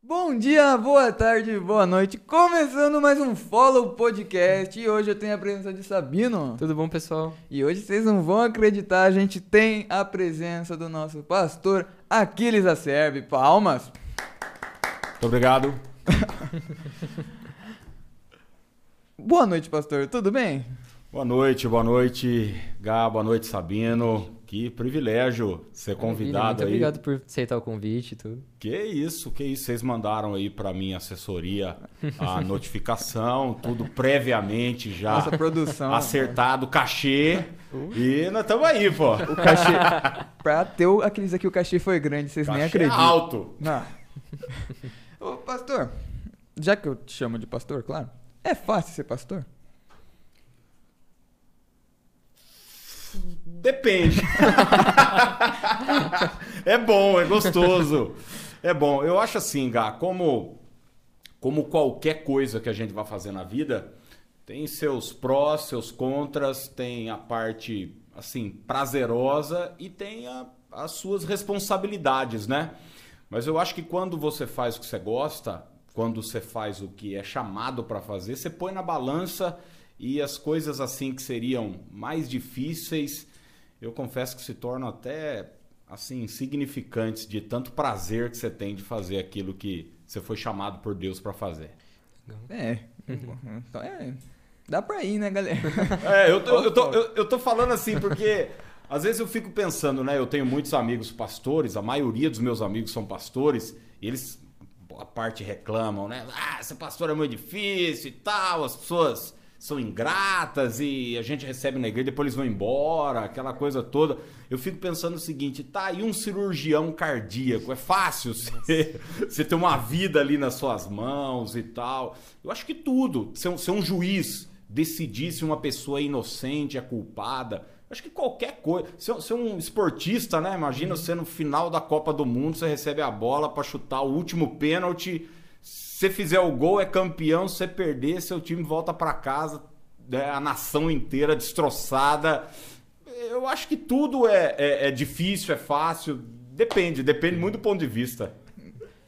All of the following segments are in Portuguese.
Bom dia, boa tarde, boa noite. Começando mais um Follow Podcast. E hoje eu tenho a presença de Sabino. Tudo bom, pessoal? E hoje vocês não vão acreditar, a gente tem a presença do nosso pastor Aquiles Acerbe. Palmas. Muito obrigado. Boa noite, pastor. Tudo bem? Boa noite, boa noite, Gá, boa noite, Sabino. Que privilégio ser convidado Muito aí. obrigado por aceitar o convite e tudo. Que isso, que isso. Vocês mandaram aí pra minha assessoria a notificação, tudo previamente já Nossa produção. acertado, cachê. E nós estamos aí, pô. O cachê. pra ter o Aquiles aqui, o cachê foi grande, vocês nem Cachê acreditam. alto. Não. Ô, pastor, já que eu te chamo de pastor, claro, é fácil ser pastor? Depende. é bom, é gostoso. É bom. Eu acho assim, Gá, como, como qualquer coisa que a gente vai fazer na vida, tem seus prós, seus contras, tem a parte, assim, prazerosa e tem a- as suas responsabilidades, né? Mas eu acho que quando você faz o que você gosta, quando você faz o que é chamado para fazer, você põe na balança e as coisas assim que seriam mais difíceis, eu confesso que se tornam até assim insignificantes de tanto prazer que você tem de fazer aquilo que você foi chamado por Deus para fazer. É. Então é. Dá pra ir, né, galera? É, eu tô, eu, tô, eu, eu tô falando assim porque às vezes eu fico pensando, né? Eu tenho muitos amigos pastores, a maioria dos meus amigos são pastores, e eles, boa parte, reclamam, né? Ah, ser pastor é muito difícil e tal, as pessoas são ingratas e a gente recebe na igreja, depois eles vão embora, aquela coisa toda. Eu fico pensando o seguinte, tá, e um cirurgião cardíaco? É fácil você, você ter uma vida ali nas suas mãos e tal. Eu acho que tudo, ser um, ser um juiz, decidir se uma pessoa é inocente, é culpada. Acho que qualquer coisa. Ser, ser um esportista, né? Imagina você no final da Copa do Mundo, você recebe a bola para chutar o último pênalti. Se você fizer o gol, é campeão. Se você perder, seu time volta para casa, né, a nação inteira destroçada. Eu acho que tudo é, é, é difícil, é fácil. Depende, depende muito do ponto de vista.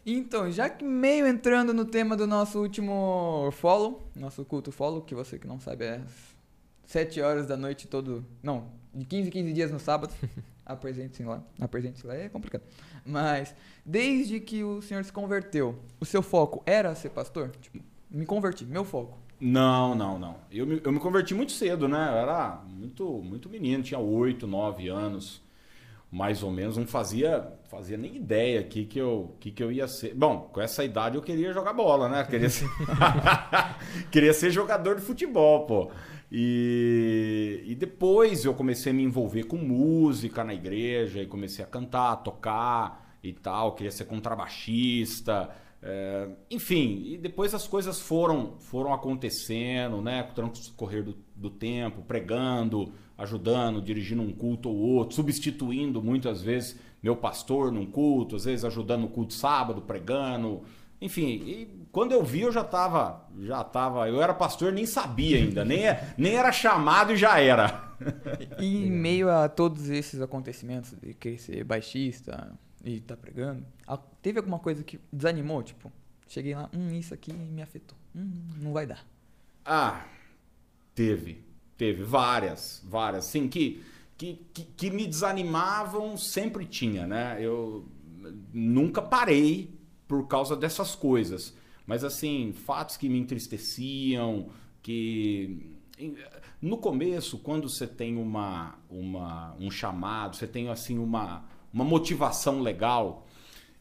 Então, já que meio entrando no tema do nosso último follow, nosso culto follow, que você que não sabe é às 7 horas da noite todo. Não, de 15 em 15 dias no sábado. Apresente-se lá. Apresente-se lá é complicado. Mas, desde que o senhor se converteu, o seu foco era ser pastor? Tipo, me converti, meu foco. Não, não, não. Eu me, eu me converti muito cedo, né? Eu era muito, muito menino, tinha 8, 9 anos, mais ou menos. Não fazia, fazia nem ideia que que eu, que que eu ia ser. Bom, com essa idade eu queria jogar bola, né? Queria ser, queria ser jogador de futebol, pô. E, e depois eu comecei a me envolver com música na igreja e comecei a cantar, tocar e tal. Queria ser contrabaixista. É, enfim, e depois as coisas foram foram acontecendo, né? Com o transcorrer do, do tempo, pregando, ajudando, dirigindo um culto ou outro, substituindo muitas vezes meu pastor num culto, às vezes ajudando no culto sábado, pregando. Enfim, e quando eu vi eu já tava, já tava, eu era pastor nem sabia ainda, nem, é- nem era chamado e já era. E em meio a todos esses acontecimentos de querer ser baixista e tá pregando, teve alguma coisa que desanimou? Tipo, cheguei lá, hum, isso aqui me afetou. Hum, não vai dar. Ah, teve. Teve várias, várias. Sim, que, que, que, que me desanimavam sempre tinha, né? Eu nunca parei por causa dessas coisas. Mas, assim, fatos que me entristeciam, que. No começo, quando você tem uma, uma, um chamado, você tem, assim, uma, uma motivação legal,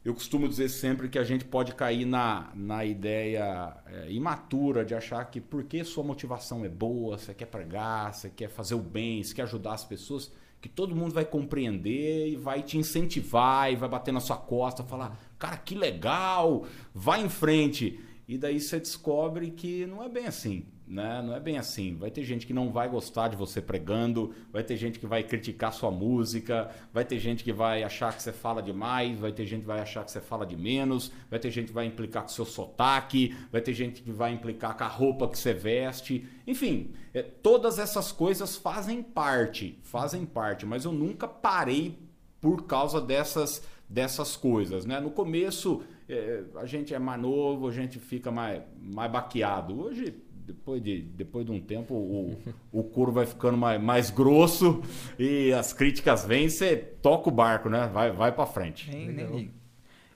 eu costumo dizer sempre que a gente pode cair na, na ideia é, imatura de achar que porque sua motivação é boa, você quer pregar, você quer fazer o bem, você quer ajudar as pessoas, que todo mundo vai compreender e vai te incentivar e vai bater na sua costa, falar, cara, que legal, vai em frente. E daí você descobre que não é bem assim, né? Não é bem assim. Vai ter gente que não vai gostar de você pregando, vai ter gente que vai criticar sua música, vai ter gente que vai achar que você fala demais, vai ter gente que vai achar que você fala de menos, vai ter gente que vai implicar com seu sotaque, vai ter gente que vai implicar com a roupa que você veste. Enfim, é, todas essas coisas fazem parte, fazem parte, mas eu nunca parei por causa dessas dessas coisas, né? No começo é, a gente é mais novo, a gente fica mais, mais baqueado. Hoje, depois de, depois de um tempo, o, o couro vai ficando mais, mais grosso e as críticas vêm, você toca o barco, né? Vai, vai para frente. Nem, nem ligo.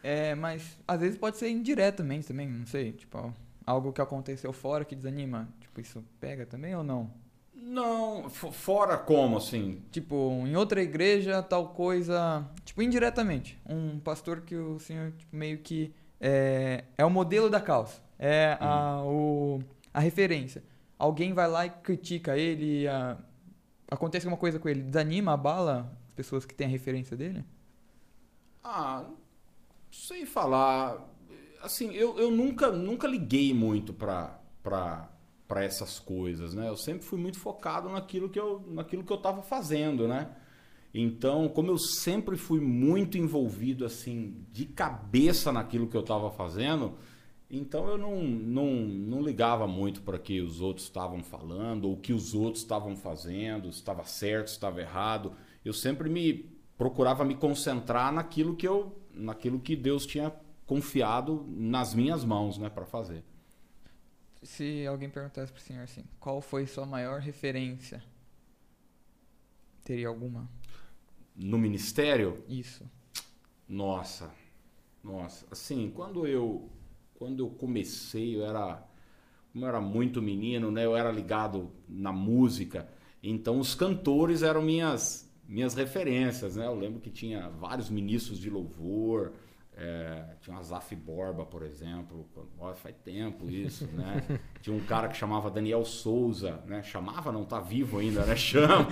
É, mas às vezes pode ser indiretamente também, não sei. Tipo, algo que aconteceu fora que desanima. Tipo, isso pega também ou não? Não, fo- fora como, assim? Tipo, em outra igreja, tal coisa. Tipo, indiretamente. Um pastor que o senhor, tipo, meio que. É, é o modelo da causa. É a, o, a referência. Alguém vai lá e critica ele. a- acontece alguma coisa com ele. Desanima, abala as pessoas que têm a referência dele? Ah, sei falar. Assim, eu, eu nunca, nunca liguei muito pra, pra, pra essas coisas, né? Eu sempre fui muito focado naquilo que eu, naquilo que eu tava fazendo, né? Então, como eu sempre fui muito envolvido, assim, de cabeça naquilo que eu tava fazendo, então eu não, não, não ligava muito para que os outros estavam falando, ou o que os outros estavam fazendo, se estava certo, se estava errado. Eu sempre me procurava me concentrar naquilo que eu, naquilo que Deus tinha confiado nas minhas mãos, né, para fazer. Se alguém perguntasse pro senhor assim, qual foi sua maior referência? Teria alguma? No ministério, Isso. Nossa, nossa, assim, quando eu quando eu comecei, eu era como eu era muito menino, né? Eu era ligado na música, então os cantores eram minhas minhas referências, né? Eu lembro que tinha vários ministros de louvor, é, tinha o Azaf Borba, por exemplo, ó, faz tempo isso, né? Tinha um cara que chamava Daniel Souza, né? Chamava, não tá vivo ainda, né? Chama.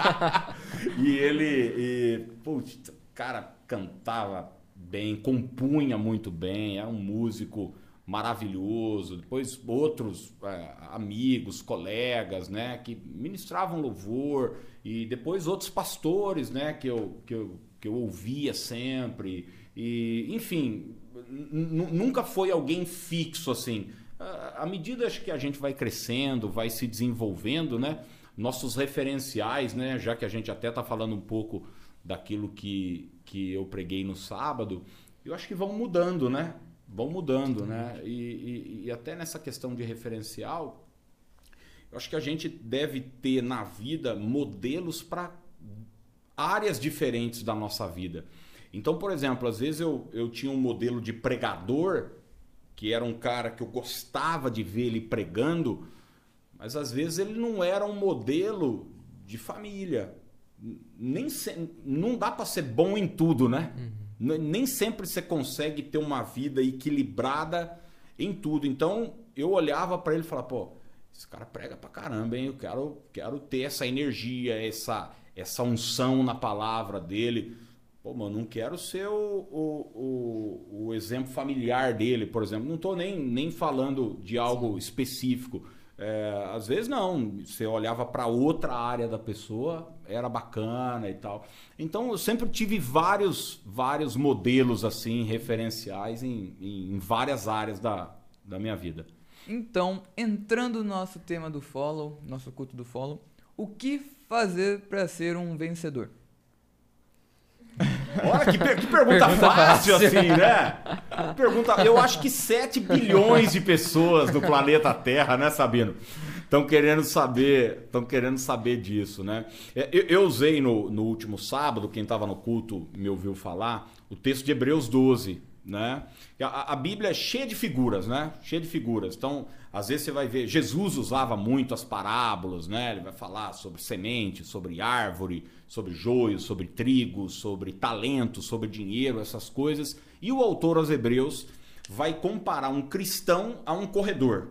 e ele, e, putz, cara, cantava bem, compunha muito bem, era um músico maravilhoso. Depois outros é, amigos, colegas, né, que ministravam louvor e depois outros pastores, né, que eu, que eu, que eu ouvia sempre. E, enfim, nunca foi alguém fixo assim. À medida que a gente vai crescendo, vai se desenvolvendo, né? Nossos referenciais, né? Já que a gente até está falando um pouco daquilo que, que eu preguei no sábado, eu acho que vão mudando, né? Vão mudando, né? E, e- e até nessa questão de referencial, eu acho que a gente deve ter na vida modelos para áreas diferentes da nossa vida. Então, por exemplo, às vezes eu, eu tinha um modelo de pregador, que era um cara que eu gostava de ver ele pregando, mas às vezes ele não era um modelo de família. Nem se- não dá para ser bom em tudo, né? N- Nem sempre você consegue ter uma vida equilibrada em tudo. Então eu olhava para ele e falava, pô, esse cara prega pra caramba, hein? Eu quero, quero ter essa energia, essa, essa unção na palavra dele. Pô, mano, não quero ser o, o, o, o exemplo familiar dele, por exemplo. Não tô nem, nem falando de algo específico. É, às vezes não, você olhava para outra área da pessoa, era bacana e tal. Então eu sempre tive vários, vários modelos assim, referenciais em, em, em várias áreas da, da minha vida. Então, entrando no nosso tema do follow, nosso culto do follow, o que fazer para ser um vencedor? Olha que, per- que pergunta, Pergunta fácil, fácil. assim, né? Pergunta, eu acho que 7 bilhões de pessoas no planeta Terra, né, Sabino? Estão querendo saber, estão querendo saber disso, né? É, Eu, eu usei no, no último sábado, quem estava no culto me ouviu falar, o texto de Hebreus 12, né? A, a Bíblia é cheia de figuras, né? Cheia de figuras. Então, às vezes você vai ver, Jesus usava muito as parábolas, né? Ele vai falar sobre semente, sobre árvore, sobre joio, sobre trigo, sobre talento, sobre dinheiro, essas coisas. E o autor aos Hebreus vai comparar um cristão a um corredor.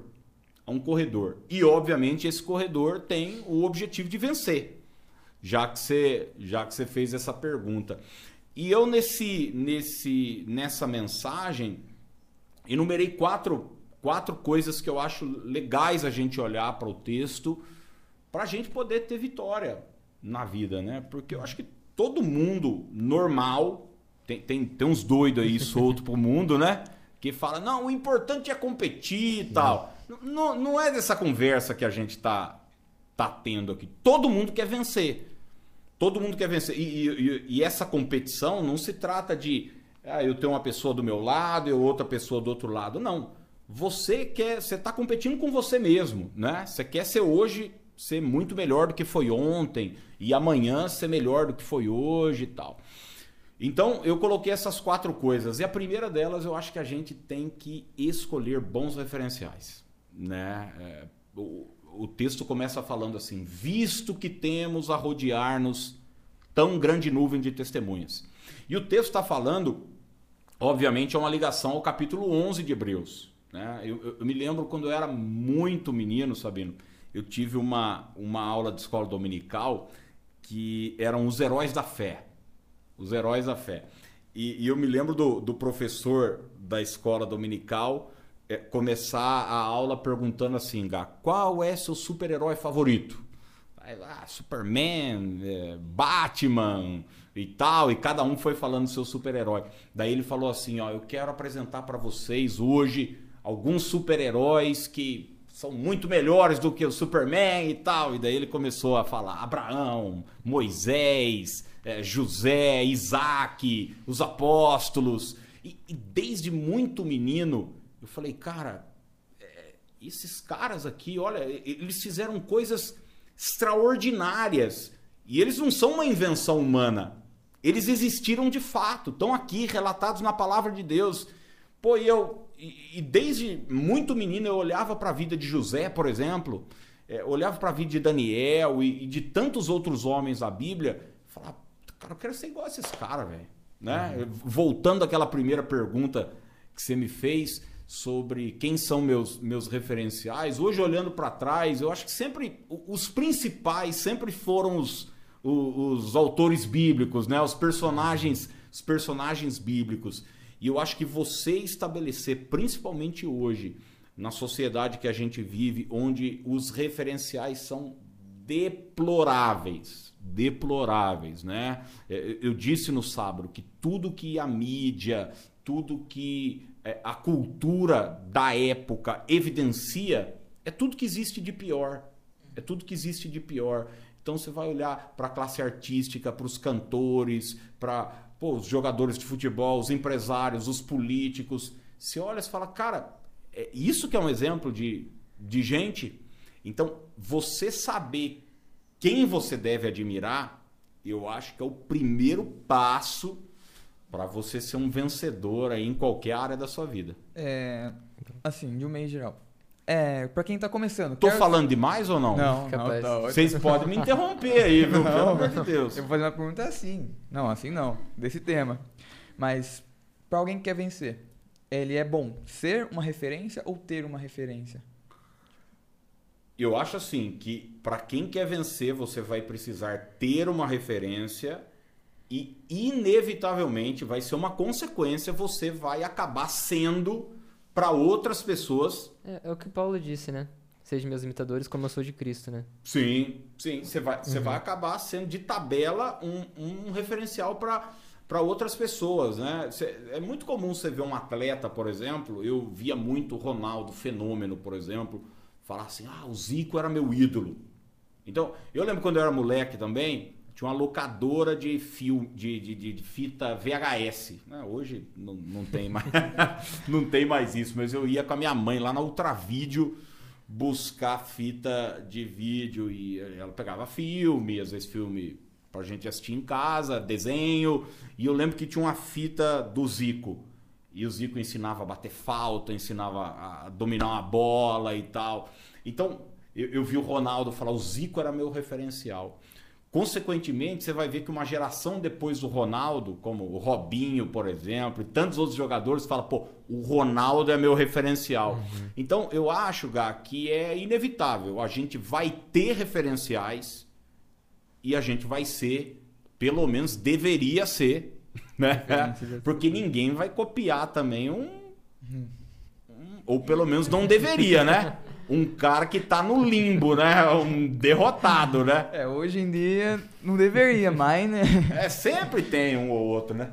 A um corredor. E, obviamente, esse corredor tem o objetivo de vencer já que você já que você fez essa pergunta. E eu nesse nesse nessa mensagem enumerei quatro quatro coisas que eu acho legais a gente olhar para o texto para a gente poder ter vitória na vida, né? Porque eu acho que todo mundo normal tem, tem, tem uns doidos aí solto pro mundo, né? Que fala, não, o importante é competir e tal. Não, não é dessa conversa que a gente tá, tá tendo aqui. Todo mundo quer vencer. Todo mundo quer vencer. E, e- e essa competição não se trata de ah, eu tenho uma pessoa do meu lado e outra pessoa do outro lado. Não. Você quer, você está competindo com você mesmo, né? Você quer ser hoje ser muito melhor do que foi ontem e amanhã ser melhor do que foi hoje e tal. Então eu coloquei essas quatro coisas e a primeira delas eu acho que a gente tem que escolher bons referenciais, né? É, o, o texto começa falando assim: visto que temos a rodear-nos tão grande nuvem de testemunhas. E o texto está falando, obviamente, é uma ligação ao capítulo 11 de Hebreus. Né? Eu, eu- me lembro quando eu era muito menino, Sabino, eu tive uma, uma aula de escola dominical que eram os heróis da fé. Os heróis da fé. E, e eu me lembro do, do professor da escola dominical eh, começar a aula perguntando assim, Gá, qual é seu super-herói favorito? Aí lá, Superman, eh, Batman e tal, e cada um foi falando seu super-herói. Daí ele falou assim, ó, eu quero apresentar para vocês hoje alguns super-heróis que são muito melhores do que o Superman e tal. E daí ele começou a falar Abraão, Moisés, eh, José, Isaac, os apóstolos. E, e desde muito menino, eu falei, cara, é, esses caras aqui, olha, eles fizeram coisas extraordinárias. E eles não são uma invenção humana. Eles existiram de fato, estão aqui relatados na palavra de Deus. Pô, e eu. E, e desde muito menino eu olhava para a vida de José, por exemplo, é, olhava para a vida de Daniel e, e de tantos outros homens da Bíblia, falava, cara, eu quero ser igual a esses caras, velho. Né? Voltando àquela primeira pergunta que você me fez sobre quem são meus, meus referenciais, hoje olhando para trás, eu acho que sempre os principais sempre foram os, o- os, autores bíblicos, né? Os personagens, os personagens bíblicos. E eu acho que você estabelecer, principalmente hoje, na sociedade que a gente vive, onde os referenciais são deploráveis, deploráveis, né? É, Eu disse no sábado que tudo que a mídia, tudo que é, a cultura da época evidencia é tudo que existe de pior. É tudo que existe de pior. Então você vai olhar para a classe artística, para os cantores, para os jogadores de futebol, os empresários, os políticos. Você olha e fala, cara, é isso que é um exemplo de, de gente. Então, você saber quem você deve admirar, eu acho que é o primeiro passo para você ser um vencedor aí em qualquer área da sua vida. É, assim, de um meio geral. É, pra quem tá começando. Tô quero- falando demais ou não? Não, não, tá. Vocês podem me interromper aí, viu? Pelo Não. amor de Deus. Eu vou fazer uma pergunta assim. Não, assim não. Desse tema. Mas, pra alguém que quer vencer, ele é bom ser uma referência ou ter uma referência? Eu acho assim que para quem quer vencer, você vai precisar ter uma referência e inevitavelmente vai ser uma consequência, você vai acabar sendo para outras pessoas. É, é o que Paulo disse, né? Sejam meus imitadores como eu sou de Cristo, né? Sim, sim, você vai, você vai acabar sendo de tabela um, um referencial para para outras pessoas, né? Cê- é muito comum você ver um atleta, por exemplo, eu via muito o Ronaldo Fenômeno, por exemplo, falar assim: "Ah, o Zico era meu ídolo". Então, eu lembro quando eu era moleque também, tinha uma locadora de fio, de, de, de- fita VHS. né? Hoje não, não tem mais, não tem mais isso, mas eu ia com a minha mãe lá na Ultravídeo buscar fita de vídeo e ela pegava filme, às vezes filme pra gente assistir em casa, desenho, e eu lembro que tinha uma fita do Zico. E o Zico ensinava a bater falta, ensinava a dominar uma bola e tal. Então, eu, eu vi o Ronaldo falar, o Zico era meu referencial. Consequentemente, você vai ver que uma geração depois do Ronaldo, como o Robinho, por exemplo, e tantos outros jogadores, fala, pô, o Ronaldo é meu referencial. Então, eu acho, Gá, que é inevitável. A gente vai ter referenciais e a gente vai ser, pelo menos deveria ser, né? Porque ninguém vai copiar também um, um- ou pelo menos não deveria, né? Um cara que tá no limbo, né? Um derrotado, né? É, hoje em dia não deveria mais, né? É, sempre tem um ou outro, né?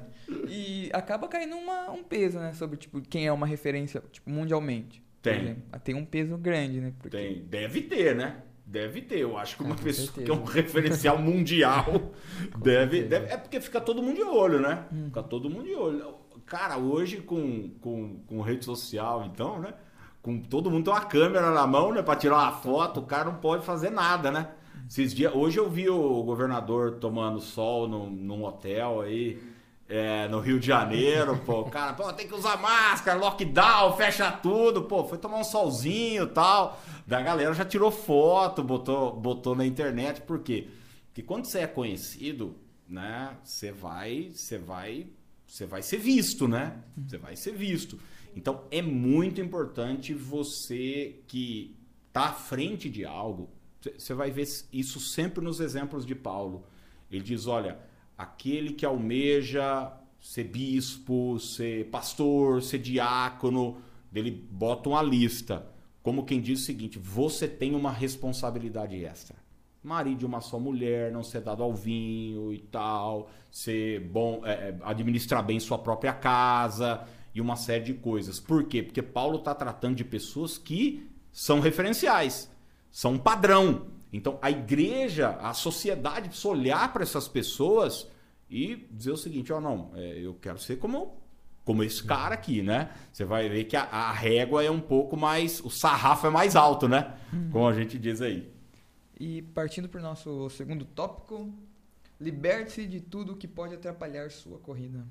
E acaba caindo uma, um peso, né? Sobre, tipo, quem é uma referência, tipo, mundialmente. Tem. Tem um peso grande, né? Porque Tem, deve ter, né? Deve ter, eu acho que uma Ah, com pessoa certeza. que é um referencial mundial deve, deve. É porque fica todo mundo de olho, né? Hum. Fica todo mundo de olho. Cara, hoje com, com, com rede social, então, né? Com todo mundo tem uma câmera na mão, né? Pra tirar uma foto, o cara não pode fazer nada, né? Esses dias, hoje eu vi o governador tomando sol num, num hotel aí. é, no Rio de Janeiro, pô, cara, pô, tem que usar máscara, lockdown, fecha tudo, pô, foi tomar um solzinho tal. Da galera já tirou foto, botou, botou na internet, por quê? Porque quando você é conhecido, né, você vai, você vai, você vai ser visto, né? Você vai ser visto. Então é muito importante você que tá à frente de algo, você- vai ver isso sempre nos exemplos de Paulo. Ele diz, olha, aquele que almeja ser bispo, ser pastor, ser diácono, ele bota uma lista, como quem diz o seguinte: você tem uma responsabilidade extra. Marido de uma só mulher, não ser dado ao vinho e tal, ser bom, é, administrar bem sua própria casa e uma série de coisas. Por quê? Porque Paulo está tratando de pessoas que são referenciais, são um padrão. Então a igreja, a sociedade precisa olhar para essas pessoas e dizer o seguinte: ó, não, é, eu quero ser como, como esse cara aqui, né? Você vai ver que a, a régua é um pouco mais. O sarrafo é mais alto, né? Como a gente diz aí. E partindo para o nosso segundo tópico, liberte-se de tudo que pode atrapalhar sua corrida.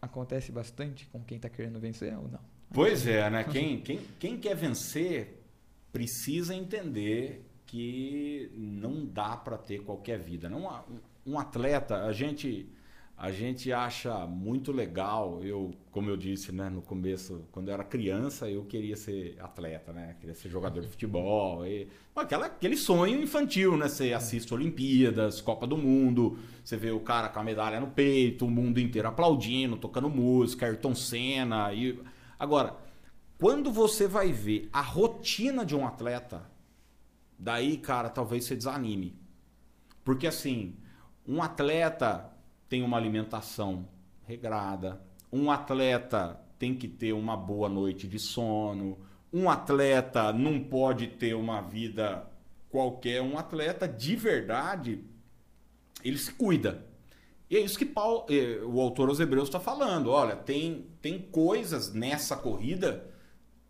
Acontece bastante com quem está querendo vencer ou não? Pois é, né? Quem, quem, quem quer vencer precisa entender que não dá para ter qualquer vida. Não, um atleta, a gente a gente acha muito legal. Eu, como eu disse, né, no começo, quando eu era criança, eu queria ser atleta, né? Queria ser jogador de futebol. E, aquela, aquele sonho infantil, né? Você assiste Olimpíadas, Copa do Mundo, você vê o cara com a medalha no peito, o mundo inteiro aplaudindo, tocando música, Ayrton Senna. E... Agora, quando você vai ver a rotina de um atleta, daí, cara, talvez você desanime. Porque assim, um atleta tem uma alimentação regrada, um atleta tem que ter uma boa noite de sono, um atleta não pode ter uma vida qualquer, um atleta de verdade, ele se cuida. E é isso que Paulo, eh, o autor aos Hebreus está falando. Olha, tem, tem coisas nessa corrida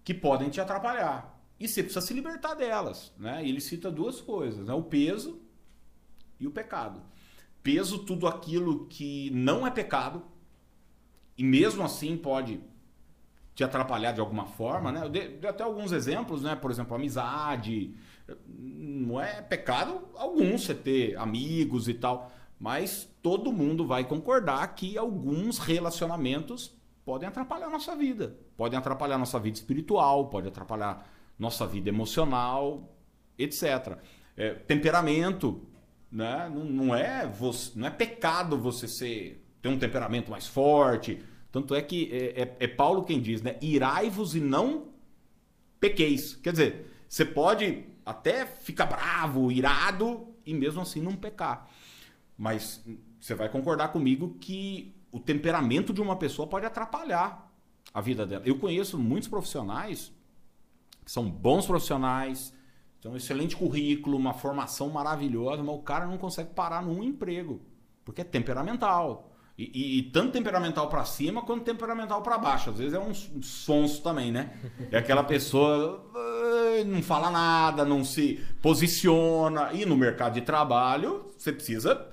que podem te atrapalhar. E você precisa se libertar delas. Né? E ele cita duas coisas: né? o peso e o pecado. Peso, tudo aquilo que não é pecado, e mesmo assim pode te atrapalhar de alguma forma. Né? Eu dei, até alguns exemplos, né? por exemplo, amizade. Não é pecado algum você ter amigos e tal, mas todo mundo vai concordar que alguns relacionamentos podem atrapalhar a nossa vida. Podem atrapalhar a nossa vida espiritual, pode atrapalhar nossa vida emocional, etc. É, temperamento, né? não, não, é você, não é pecado você ser, ter um temperamento mais forte. Tanto é que é, é, é Paulo quem diz, né? Irai-vos e não pequeis. Quer dizer, você pode até ficar bravo, irado e mesmo assim não pecar. Mas você vai concordar comigo que o temperamento de uma pessoa pode atrapalhar a vida dela. Eu conheço muitos profissionais que são bons profissionais, têm um excelente currículo, uma formação maravilhosa, mas o cara não consegue parar num emprego, porque é temperamental. E, e, e tanto temperamental para cima quanto temperamental para baixo. Às vezes é um sonso também, né? É aquela pessoa não fala nada, não se posiciona. E no mercado de trabalho, você precisa,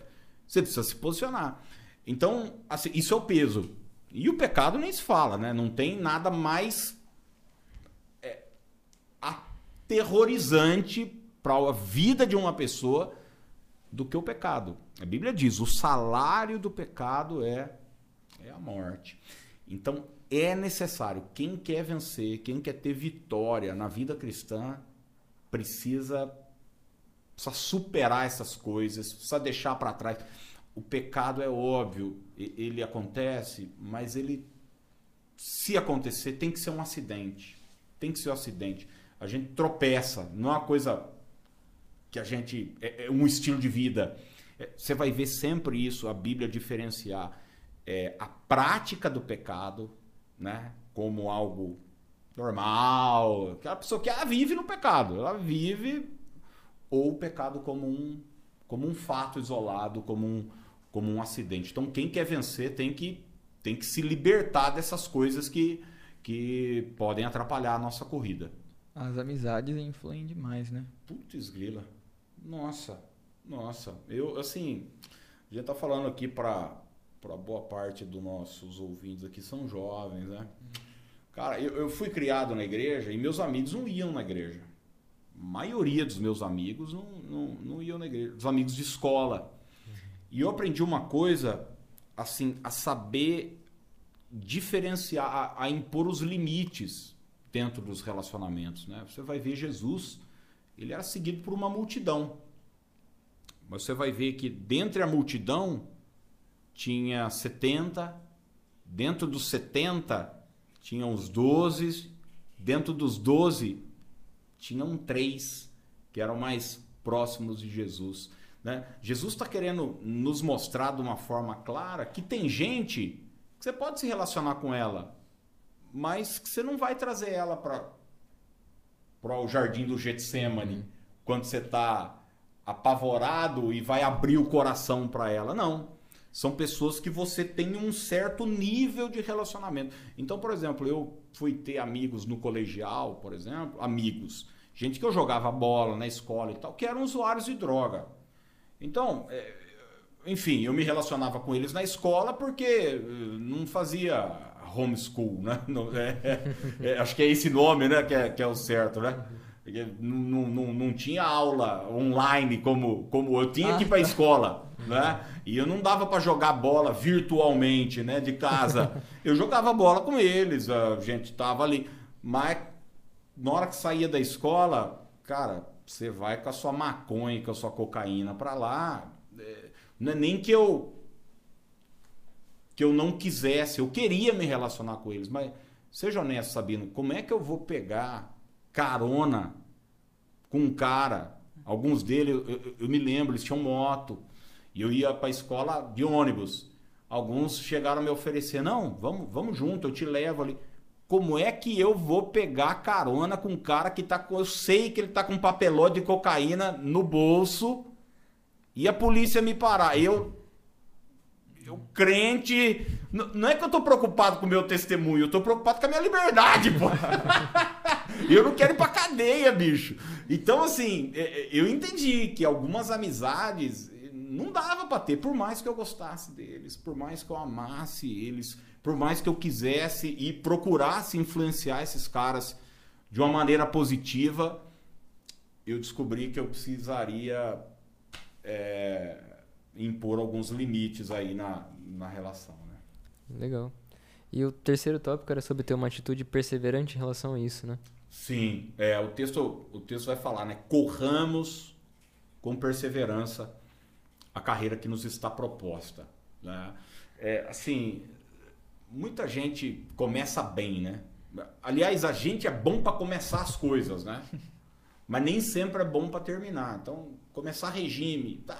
você precisa se posicionar. Então, assim, isso é o peso. E o pecado nem se fala, né? Não tem nada mais aterrorizante para a vida de uma pessoa do que o pecado. A Bíblia diz: o salário do pecado é, é a morte. Então é necessário. Quem quer vencer, quem quer ter vitória na vida cristã, precisa, precisa superar essas coisas, precisa deixar para trás. O pecado é óbvio, ele acontece, mas ele, se acontecer, tem que ser um acidente. Tem que ser um acidente. A gente tropeça, não é uma coisa que a gente. É, é um estilo de vida. É, você vai ver sempre isso, a Bíblia diferenciar é, a prática do pecado, né? Como algo normal. Aquela pessoa que ela vive no pecado, ela vive ou o pecado como um, como um fato isolado, como um, como um acidente. Então, quem quer vencer tem que, tem que se libertar dessas coisas que, que podem atrapalhar a nossa corrida. As amizades influem demais, né? Putz, grila. Nossa, nossa. Eu, assim, a gente tá falando aqui para para boa parte dos nossos ouvintes aqui são jovens, né? Cara, eu, eu fui criado na igreja e meus amigos não iam na igreja. A maioria dos meus amigos não, não, não iam na igreja. Os amigos de escola. E eu aprendi uma coisa, assim, a saber diferenciar, a, a impor os limites dentro dos relacionamentos, né? Você vai ver Jesus, ele era seguido por uma multidão. Mas você vai ver que dentre a multidão tinha 70, dentro dos 70 tinham os 12, dentro dos 12 tinham três que eram mais próximos de Jesus. Né? Jesus está querendo nos mostrar de uma forma clara que tem gente que você pode se relacionar com ela, mas que você não vai trazer ela para o jardim do Getsemane quando você está apavorado e vai abrir o coração para ela. Não. São pessoas que você tem um certo nível de relacionamento. Então, por exemplo, eu fui ter amigos no colegial, por exemplo, amigos, gente que eu jogava bola na escola e tal, que eram usuários de droga. Então, é, enfim, eu me relacionava com eles na escola porque eh, não fazia homeschool, né? É, é, acho que é esse nome, né? Que é, que é o certo, né? Não, não, não tinha aula online como, como eu tinha que ir para a escola, né? E eu não dava para jogar bola virtualmente, né? De casa. Eu jogava bola com eles, a gente tava ali. Mas na hora que saía da escola, cara, você vai com a sua maconha, com a sua cocaína para lá. É, não é nem que eu que eu não quisesse, eu queria me relacionar com eles, mas seja honesto, Sabino, como é que eu vou pegar carona com um cara. Alguns deles, eu, eu, eu me lembro, eles tinham moto. E eu ia para a escola de ônibus. Alguns chegaram a me oferecer: não, vamos, vamos junto, eu te levo ali. Como é que eu vou pegar carona com um cara que tá com. Eu sei que ele tá com um de cocaína no bolso e a polícia me parar. Eu eu crente. Não é que eu tô preocupado com o meu testemunho, eu tô preocupado com a minha liberdade, pô. eu não quero ir pra cadeia, bicho. Então, assim, é, é, eu entendi que algumas amizades não dava pra ter, por mais que eu gostasse deles, por mais que eu amasse eles, por mais que eu quisesse e procurasse influenciar esses caras de uma maneira positiva, eu descobri que eu precisaria. É impor alguns limites aí na, na relação. Né? Legal. E o terceiro tópico era sobre ter uma atitude perseverante em relação a isso, né? Sim, é, o, texto, o texto vai falar, né? Corramos com perseverança a carreira que nos está proposta. Né? É, assim, muita gente começa bem, né? Aliás, a gente é bom para começar as coisas, né? Mas nem sempre é bom para terminar. Então, começar regime, tá,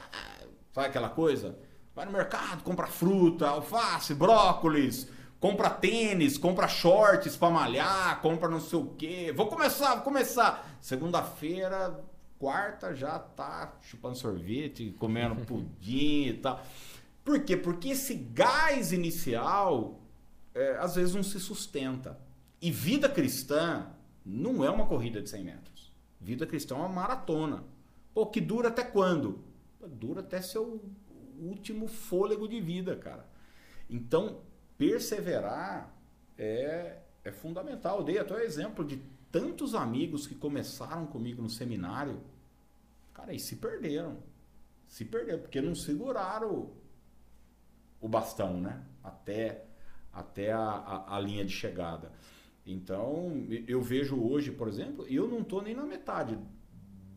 Sabe aquela coisa? Vai no mercado, compra fruta, alface, brócolis, compra tênis, compra shorts para malhar, compra não sei o quê. Vou começar, vou começar. Segunda-feira, quarta já tá chupando sorvete, comendo pudim e tal. Por quê? Porque esse gás inicial é, às vezes não se sustenta. E vida cristã não é uma corrida de 100 metros. Vida cristã é uma maratona. Pô, que dura até quando? Dura até seu último fôlego de vida, cara. Então, perseverar é, é fundamental. Eu dei até o exemplo de tantos amigos que começaram comigo no seminário, cara, e se perderam. Se perderam, porque não seguraram o, bastão, né? Até, até a, a, a linha de chegada. Então, eu vejo hoje, por exemplo, eu não estou nem na metade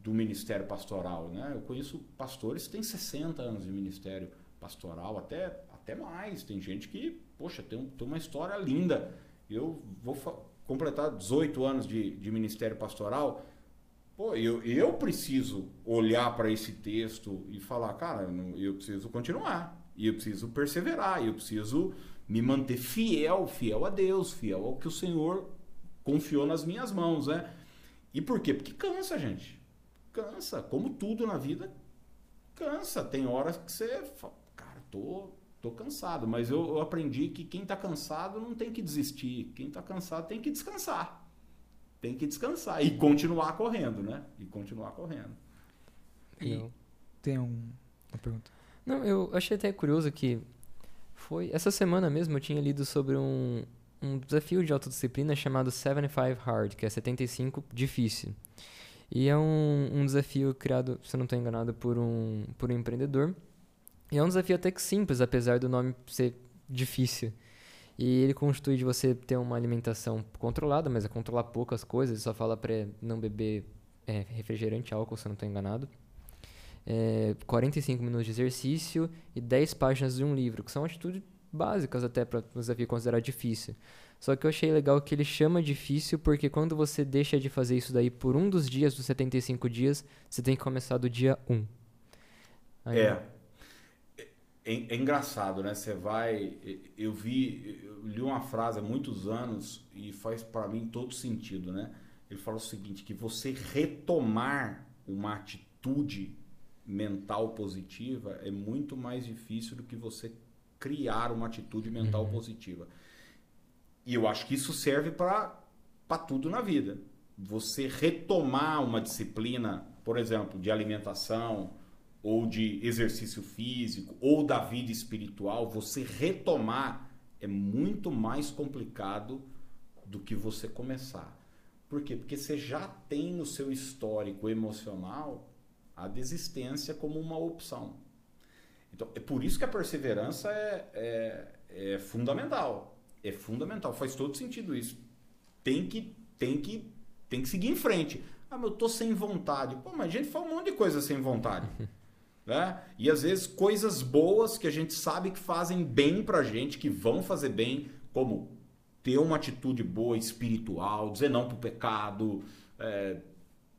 do ministério pastoral. Né? Eu conheço pastores que têm 60 anos de ministério pastoral, até, até mais. Tem gente que, poxa, tem, tem uma história linda. Eu vou completar 18 anos de, de ministério pastoral. Pô, eu, eu preciso olhar para esse texto e falar, cara, eu preciso continuar. Eu preciso perseverar. Eu preciso me manter fiel, fiel a Deus, fiel ao que o Senhor confiou nas minhas mãos, né? E por quê? Porque cansa, gente cansa. Como tudo na vida, cansa. Tem horas que você fala, cara, tô, tô cansado. Mas eu, eu aprendi que quem tá cansado não tem que desistir. Quem tá cansado tem que descansar. Tem que descansar e continuar correndo, né? E continuar correndo. E Eu- tem um, uma pergunta. Não, eu achei até curioso que foi essa semana mesmo eu tinha lido sobre um, um desafio de autodisciplina chamado 75 Hard, que é 75 difícil. E é um, um desafio criado, se eu não estou enganado, por um, por um empreendedor. E é um desafio até que simples, apesar do nome ser difícil. E ele constitui de você ter uma alimentação controlada, mas é controlar poucas coisas. Ele só fala para não beber é, refrigerante, álcool, se eu não estou enganado. É, 45 minutos de exercício e 10 páginas de um livro, que são atitudes básicas até para um desafio considerado difícil. Só que eu achei legal que ele chama difícil porque quando você deixa de fazer isso daí por um dos dias dos 75 dias, você tem que começar do dia 1. Aí- É. É, é engraçado, né? Você vai. Eu vi, eu li uma frase há muitos anos e faz para mim todo sentido, né? Ele fala o seguinte: que você retomar uma atitude mental positiva é muito mais difícil do que você criar uma atitude mental positiva. E eu acho que isso serve para tudo na vida. Você retomar uma disciplina, por exemplo, de alimentação, ou de exercício físico, ou da vida espiritual, você retomar é muito mais complicado do que você começar. Por quê? Porque você já tem no seu histórico emocional a desistência como uma opção. Então, é por isso que a perseverança é, é, é fundamental. É fundamental. Faz todo sentido isso. Tem que, tem que, tem que seguir em frente. Ah, mas eu tô sem vontade. Pô, mas a gente faz um monte de coisa sem vontade. né? E às vezes coisas boas que a gente sabe que fazem bem pra gente, que vão fazer bem, como ter uma atitude boa espiritual, dizer não pro pecado, é,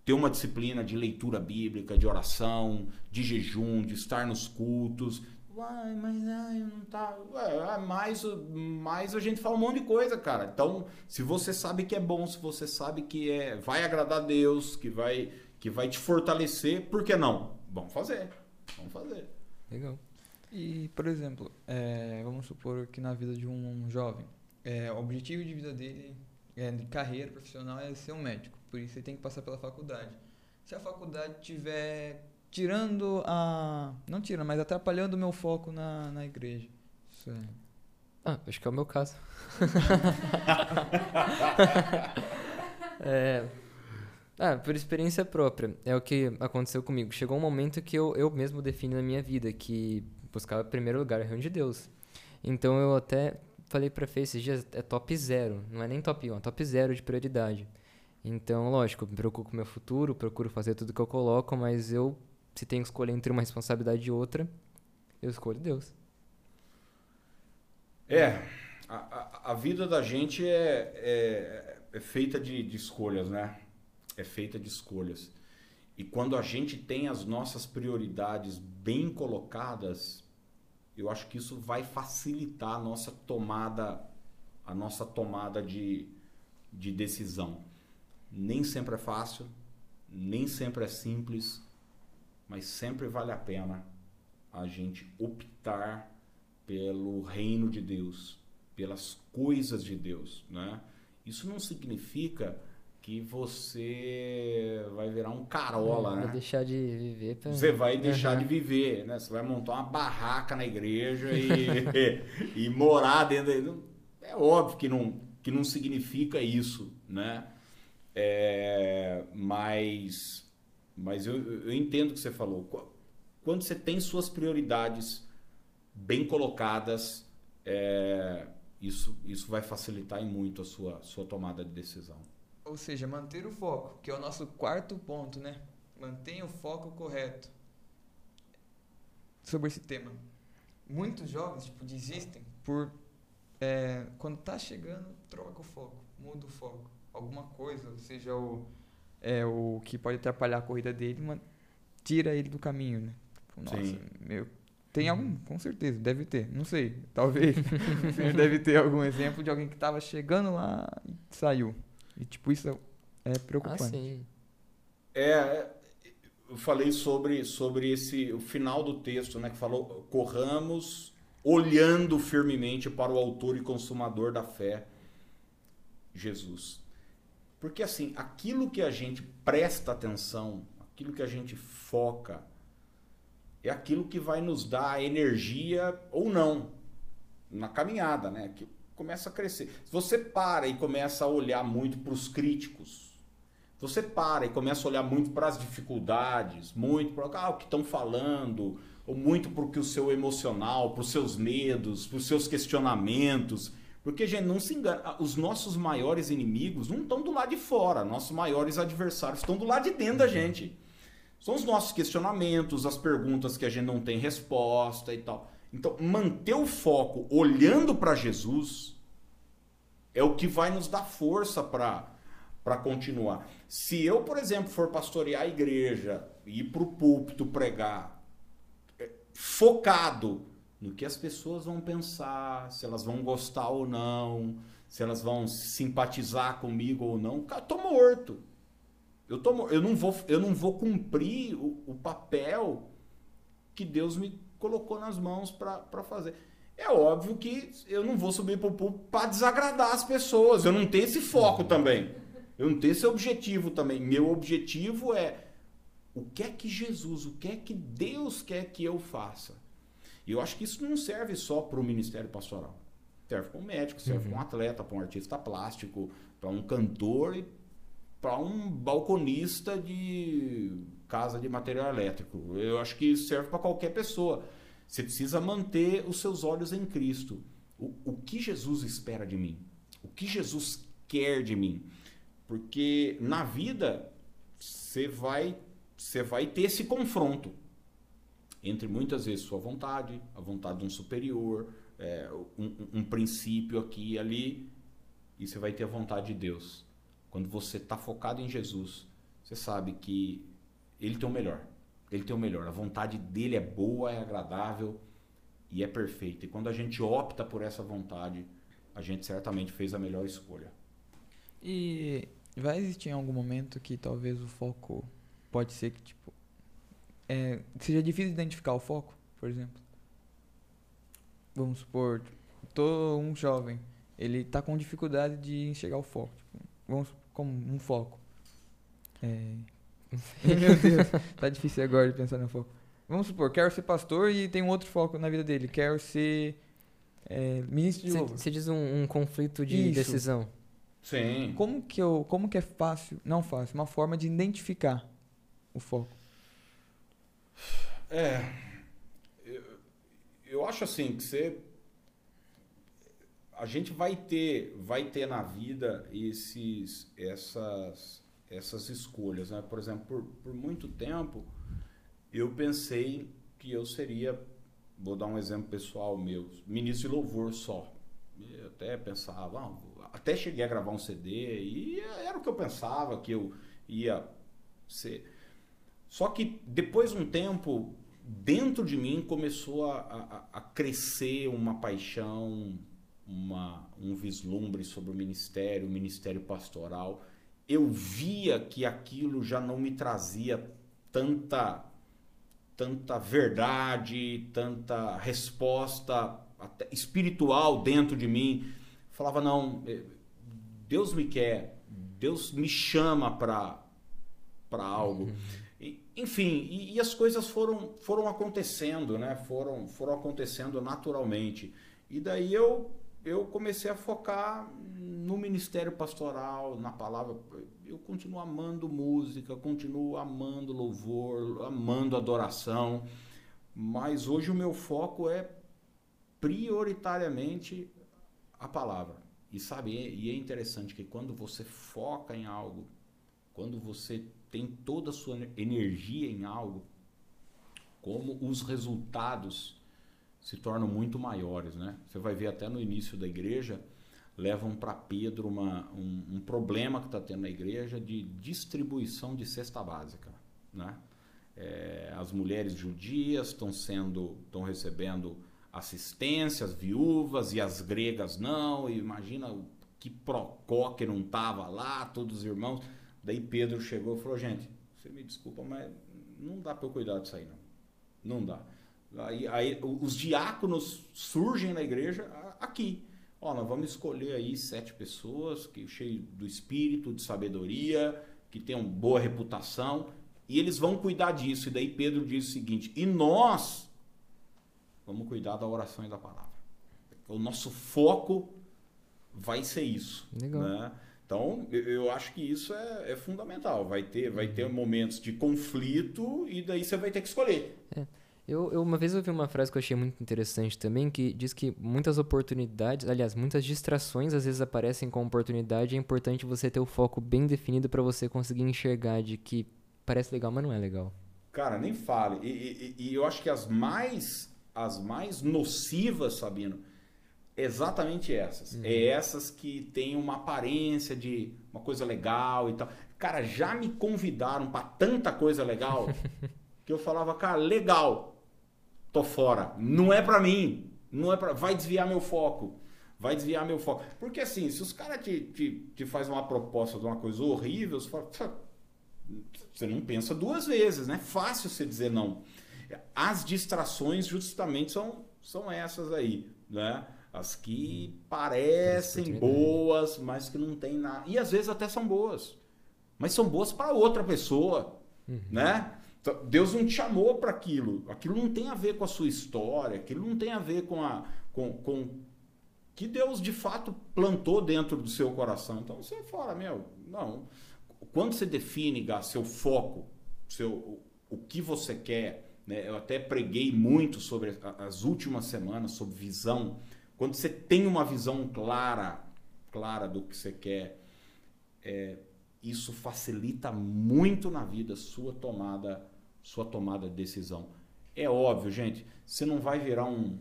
ter uma disciplina de leitura bíblica, de oração, de jejum, de estar nos cultos. Uai, mas ai, não tá. Ué, mais, mais a gente fala um monte de coisa, cara. Então, se você sabe que é bom, se você sabe que é, vai agradar a Deus, que vai, que vai te fortalecer, por que não? Vamos fazer. Vamos fazer. Legal. E, por exemplo, é, vamos supor que na vida de um jovem, é, o objetivo de vida dele, é, de carreira profissional, é ser um médico. Por isso ele tem que passar pela faculdade. Se a faculdade tiver tirando a. Não tirando, mas atrapalhando o meu foco na, na igreja. Isso é. Ah, acho que é o meu caso. é, ah, por experiência própria. É o que aconteceu comigo. Chegou um momento que eu, eu mesmo defini na minha vida que buscava em primeiro lugar o reino de Deus. Então eu até falei pra Fê esses dias, é top zero. Não é nem top 1, é top zero de prioridade. Então, lógico, me preocupo com o meu futuro, procuro fazer tudo que eu coloco, mas eu, se tenho que escolher entre uma responsabilidade e outra, eu escolho Deus. É, a, a, a vida da gente é, é, é feita de, de escolhas, né? É feita de escolhas. E quando a gente tem as nossas prioridades bem colocadas, eu acho que isso vai facilitar a nossa tomada, a nossa tomada de, de decisão. Nem sempre é fácil, nem sempre é simples, mas sempre vale a pena a gente optar pelo reino de Deus, pelas coisas de Deus, né? Isso não significa que você vai virar um carola, Vai né? deixar de viver pra... Você vai deixar Aham. de viver, né? Você vai montar uma barraca na igreja e, e morar dentro. É óbvio que não, que não significa isso, né? É, mas mas eu, eu entendo o que você falou. Qu- Quando você tem suas prioridades bem colocadas, é, isso, isso vai facilitar muito a sua, sua tomada de decisão. Ou seja, manter o foco, que é o nosso quarto ponto, né? Mantenha o foco correto. Sobre esse tema. Muitos jovens, tipo, desistem por... é, quando tá chegando, troca o foco, muda o foco. Alguma coisa, seja o, é, o que pode atrapalhar a corrida dele, man- tira ele do caminho, né? Tipo, Nossa, Sim. meu... Tem algum, com certeza, deve ter, não sei, talvez. Deve ter algum exemplo de alguém que tava chegando lá e saiu. E tipo, isso é Ah, preocupante. sim. É, é, eu falei sobre, sobre esse o final do texto, né, que falou corramos olhando firmemente para o autor e consumador da fé, Jesus. Porque assim, aquilo que a gente presta atenção, aquilo que a gente foca, é aquilo que vai nos dar energia ou não na caminhada, né? Que começa a crescer. Se você para e começa a olhar muito para os críticos, você para e começa a olhar muito para as dificuldades, muito para ah, o que estão falando, ou muito para o seu emocional, para os seus medos, para os seus questionamentos. Porque, gente, não se engana, os nossos maiores inimigos não estão do lado de fora, nossos maiores adversários estão do lado de dentro da gente. São os nossos questionamentos, as perguntas que a gente não tem resposta e tal. Então, manter o foco olhando para Jesus é o que vai nos dar força para continuar. Se eu, por exemplo, for pastorear a igreja, ir para o púlpito pregar, é, focado no que as pessoas vão pensar, se elas vão gostar ou não, se elas vão simpatizar comigo ou não, cara, tô morto. Eu, tô, eu, não, vou, eu não vou cumprir o, o papel que Deus me colocou nas mãos para fazer. É óbvio que eu não vou subir para o público para desagradar as pessoas. Eu não tenho esse foco também. Eu não tenho esse objetivo também. Meu objetivo é o que é que Jesus, o que é que Deus quer que eu faça. E eu acho que isso não serve só para o ministério pastoral. Serve para um médico, serve uhum. para um atleta, para um artista plástico, para um cantor e para um balconista de casa de material elétrico. Eu acho que isso serve para qualquer pessoa. Você precisa manter os seus olhos em Cristo. O, o que Jesus espera de mim? O que Jesus quer de mim? Porque na vida você vai, você vai ter esse confronto entre muitas vezes sua vontade, a vontade de um superior, é, um, um princípio aqui e ali, e você vai ter a vontade de Deus. Quando você está focado em Jesus, você sabe que Ele tem o melhor. Ele tem o melhor. A vontade dele é boa, é agradável e é perfeita. E quando a gente opta por essa vontade, a gente certamente fez a melhor escolha. E vai existir algum momento que talvez o foco pode ser que tipo é, seja difícil identificar o foco, por exemplo. Vamos supor, tô um jovem, ele está com dificuldade de enxergar o foco. Tipo, vamos como um foco. É... Meu Deus, tá difícil agora de pensar no foco. Vamos supor, quero ser pastor e tem um outro foco na vida dele. Quero ser é, ministro de Você, você diz um, um, conflito de Isso. decisão. Sim. Como que, eu, como que é fácil, não fácil, uma forma de identificar o foco? É. Eu, eu acho assim que você a gente vai ter, vai ter na vida esses, essas, essas escolhas. Né? Por exemplo, por, por muito tempo eu pensei que eu seria, vou dar um exemplo pessoal meu, ministro de louvor só. Eu até pensava, ah, até cheguei a gravar um CD e era o que eu pensava que eu ia ser. Só que depois de um tempo, dentro de mim começou a, a, a crescer uma paixão uma, um vislumbre sobre o ministério, o ministério pastoral, eu via que aquilo já não me trazia tanta tanta verdade, tanta resposta espiritual dentro de mim. Falava não, eh, Deus me quer, Deus me chama para para algo. Uhum. Enfim, e, e, as coisas foram foram acontecendo, né? Foram foram acontecendo naturalmente. E daí eu eu comecei a focar no ministério pastoral, na palavra. Eu continuo amando música, continuo amando louvor, amando adoração, mas hoje o meu foco é prioritariamente a palavra. E sabe, e é interessante que quando você foca em algo, quando você tem toda a sua energia em algo, como os resultados se tornam muito maiores, né? Você vai ver até no início da igreja levam para Pedro uma, um, um problema que está tendo na igreja de distribuição de cesta básica, né? É, as mulheres judias estão sendo, estão recebendo assistência, as viúvas e as gregas não. Imagina o que Procó que não estava lá, todos os irmãos. Daí Pedro chegou e falou: gente, você me desculpa, mas não dá para eu cuidar disso aí, não. Não dá. Aí, aí os diáconos surgem na igreja aqui. Ó, nós vamos escolher aí sete pessoas que cheio do espírito, de sabedoria, que tenham boa reputação, e eles vão cuidar disso. E daí Pedro diz o seguinte: e nós vamos cuidar da oração e da palavra. O nosso foco vai ser isso. Legal. Né? Então, eu acho que isso é, é, fundamental. Vai ter, vai ter momentos de conflito e daí você vai ter que escolher. É. Eu, eu, uma vez ouvi uma frase que eu achei muito interessante também, que diz que muitas oportunidades, aliás, muitas distrações às vezes aparecem com oportunidade. É importante você ter o foco bem definido para você conseguir enxergar de que parece legal, mas não é legal. Cara, nem fale. E, e, e eu acho que as mais, as mais nocivas, Sabino, exatamente essas. Uhum. É essas que têm uma aparência de uma coisa legal e tal. Cara, já me convidaram para tanta coisa legal que eu falava, cara, legal tô fora. Não é para mim. Não é para vai desviar meu foco. Vai desviar meu foco. Porque assim, se os caras te, te, te faz uma proposta de uma coisa horrível, você fala, você não pensa duas vezes, né? Fácil você dizer não. As distrações justamente são, são essas aí, né? As que parecem boas, mas que não tem nada. E às vezes até são boas. Mas são boas para outra pessoa, uhum. né? Então, Deus não te chamou para aquilo. Aquilo não tem a ver com a sua história, aquilo não tem a ver com a com, com que Deus de fato plantou dentro do seu coração. Então você fala, meu, não. Quando você define, Gá, seu foco, seu, o, o que você quer, né? eu até preguei muito sobre as últimas semanas, sobre visão. Quando você tem uma visão clara, clara do que você quer, é, isso facilita muito na vida sua tomada, sua tomada de decisão. É óbvio, gente, você não vai virar um,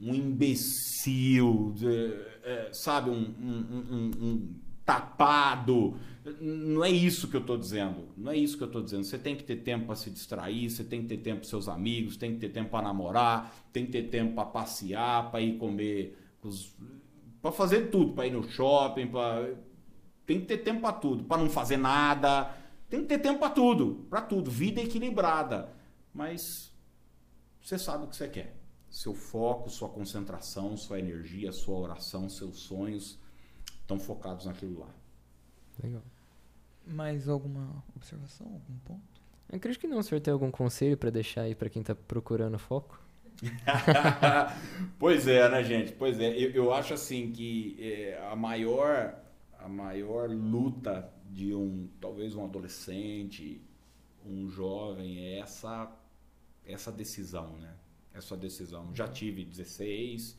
um imbecil, de, é, sabe, um, um, um, tapado. Não é isso que eu estou dizendo. Não é isso que eu estou dizendo. Você tem que ter tempo para se distrair, você tem que ter tempo para seus amigos, tem que ter tempo para namorar, tem que ter tempo para passear, para ir comer, para fazer tudo, para ir no shopping, tem que ter tempo para tudo, para não fazer nada. Tem que ter tempo para tudo, para tudo. Vida equilibrada. Mas você sabe o que você quer. Seu foco, sua concentração, sua energia, sua oração, seus sonhos estão focados naquilo lá. Legal. Mais alguma observação, algum ponto? Eu acredito que não. O senhor tem algum conselho para deixar aí para quem está procurando foco? pois é, né, gente? Pois é. Eu, eu acho assim que é, a maior a maior luta de um talvez um adolescente, um jovem é essa essa decisão, né? Essa decisão. Já tive 16,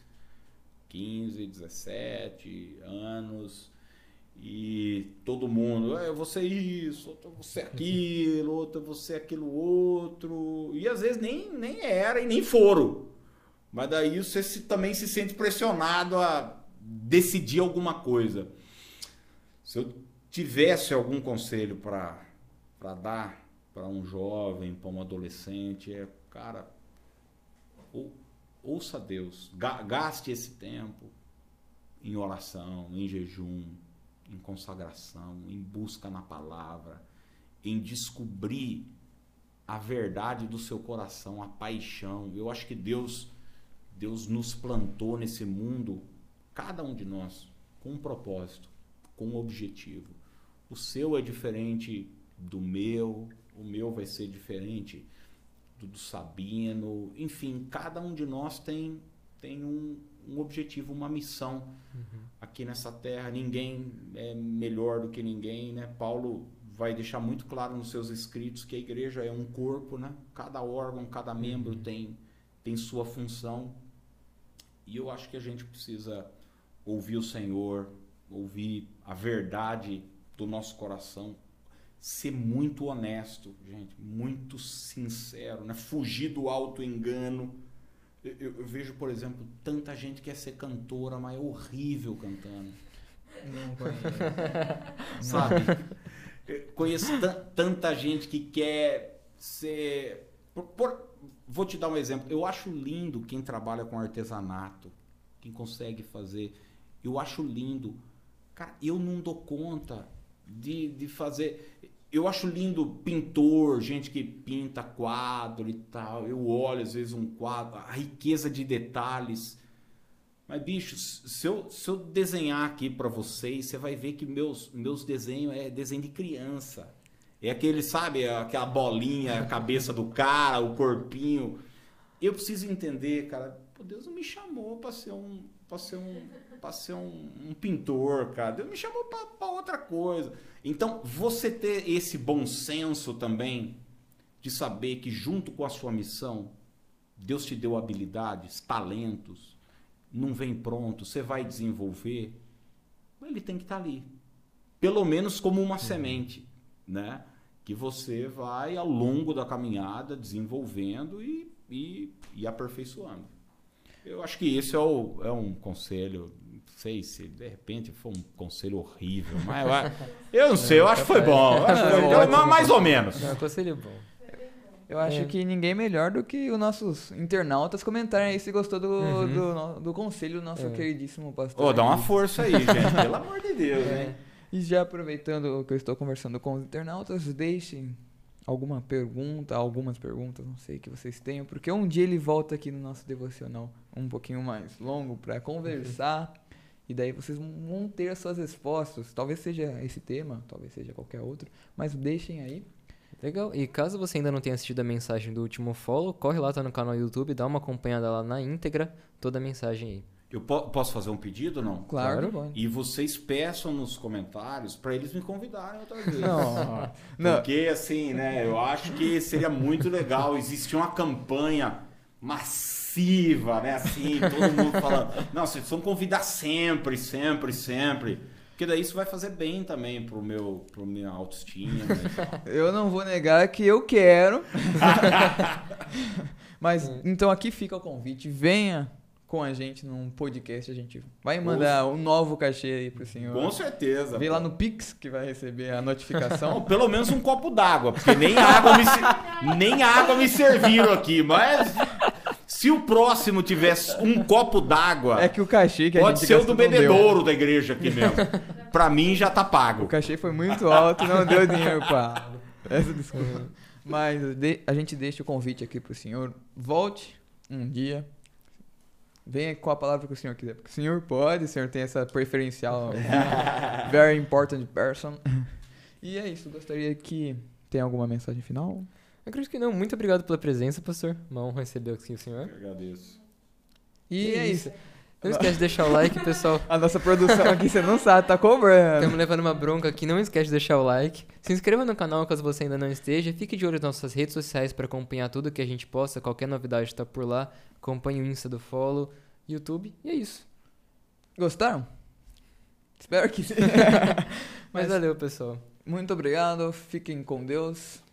15, 17 anos e todo mundo, é você isso, outro você aquilo, outro você aquilo outro, e às vezes nem, nem era e nem foram. Mas daí você se, também se sente pressionado a decidir alguma coisa. Se eu tivesse algum conselho para dar para um jovem, para um adolescente, é, cara, ou, ouça Deus, gaste esse tempo em oração, em jejum, em consagração, em busca na palavra, em descobrir a verdade do seu coração, a paixão. Eu acho que Deus Deus nos plantou nesse mundo, cada um de nós, com um propósito com um objetivo. O seu é diferente do meu, o meu vai ser diferente do, do Sabino. Enfim, cada um de nós tem, tem um, um objetivo, uma missão uhum. aqui nessa terra. Ninguém é melhor do que ninguém, né? Paulo vai deixar muito claro nos seus escritos que a igreja é um corpo, né? Cada órgão, cada membro uhum. tem, tem sua função. E eu acho que a gente precisa ouvir o Senhor, ouvir a verdade do nosso coração, ser muito honesto, gente, muito sincero, né? fugir do auto engano. Eu, eu, eu, vejo, por exemplo, tanta gente que quer ser cantora, mas é horrível cantando. Não conheço. Sabe? Eu conheço tanta gente que quer ser. Por, por, vou te dar um exemplo. Eu acho lindo quem trabalha com artesanato, quem consegue fazer. Eu acho lindo Cara, eu não dou conta de, de fazer. Eu acho lindo pintor, gente que pinta quadro e tal. Eu olho às vezes um quadro, a riqueza de detalhes. Mas, bichos, se eu, se eu desenhar aqui para vocês, você vai ver que meus, meus desenhos é desenho de criança. É aquele, sabe, aquela bolinha, a cabeça do cara, o corpinho. Eu preciso entender, cara, pô, Deus não me chamou para ser um para ser um para ser um, um, pintor, cara. Deus me chamou para outra coisa. Então, você ter esse bom senso também de saber que junto com a sua missão, Deus te deu habilidades, talentos, não vem pronto, você vai desenvolver, ele tem que estar tá ali. Pelo menos como uma uhum. semente, né? Que você vai ao longo da caminhada desenvolvendo e, e, e aperfeiçoando. Eu acho que esse é, o, é um conselho. Não sei se de repente foi um conselho horrível, mas eu, eu não sei, eu acho que foi bom. Acho que foi, mais ou menos. É um conselho bom. Eu acho é. que ninguém melhor do que os nossos internautas comentarem aí se gostou do, uhum. do, do, conselho do nosso é. queridíssimo pastor. Ô, oh, dá uma força aí, gente. Pelo amor de Deus, é. hein? E já aproveitando que eu estou conversando com os internautas, deixem alguma pergunta, algumas perguntas, não sei, que vocês tenham, porque um dia ele volta aqui no nosso devocional um pouquinho mais longo para conversar. Uhum. E daí vocês vão ter as suas respostas. Talvez seja esse tema, talvez seja qualquer outro. Mas deixem aí. Legal. E caso você ainda não tenha assistido a mensagem do último follow, corre lá, tá no canal do YouTube, dá uma acompanhada lá na íntegra, toda a mensagem aí. Eu po posso fazer um pedido não? Claro. claro. E vocês peçam nos comentários para eles me convidarem outra vez. Não. Porque assim, né, eu acho que seria muito legal existir uma campanha massiva, né, assim, todo mundo falando, não, vocês vão convidar sempre, sempre, sempre. Porque daí isso vai fazer bem também pro meu, pro minha autoestima. Né? eu não vou negar que eu quero. Mas hum. então aqui fica o convite, venha com a gente num podcast, a gente vai mandar um novo cachê aí pro senhor. Com certeza. Vem lá no Pix que vai receber a notificação. pelo menos um copo d'água, porque nem água me, nem água me serviram aqui, mas se o próximo tivesse um copo d'água. É que o cachê que a Pode gente ser o do bebedouro da igreja aqui mesmo. pra mim já tá pago. O cachê foi muito alto não deu dinheiro pra. Essa desculpa. Mas a gente deixa o convite aqui pro senhor. Volte um dia. Venha com a palavra que o senhor quiser. Porque o senhor pode, o senhor tem essa preferencial. very important person. E é isso. Gostaria que. Tem alguma mensagem final? Eu acredito que não. Muito obrigado pela presença, pastor. Uma honra receber aqui o senhor. Eu agradeço. E, é isso. Não esquece de deixar o like, pessoal. A nossa produção aqui, você não sabe, tá cobrando. Estamos levando uma bronca aqui, não esquece de deixar o like. Se inscreva no canal caso você ainda não esteja. Fique de olho nas nossas redes sociais para acompanhar tudo que a gente posta. Qualquer novidade está por lá. Acompanhe o Insta do Follow, YouTube. E é isso. Gostaram? Espero que sim. Mas valeu, pessoal. Muito obrigado. Fiquem com Deus.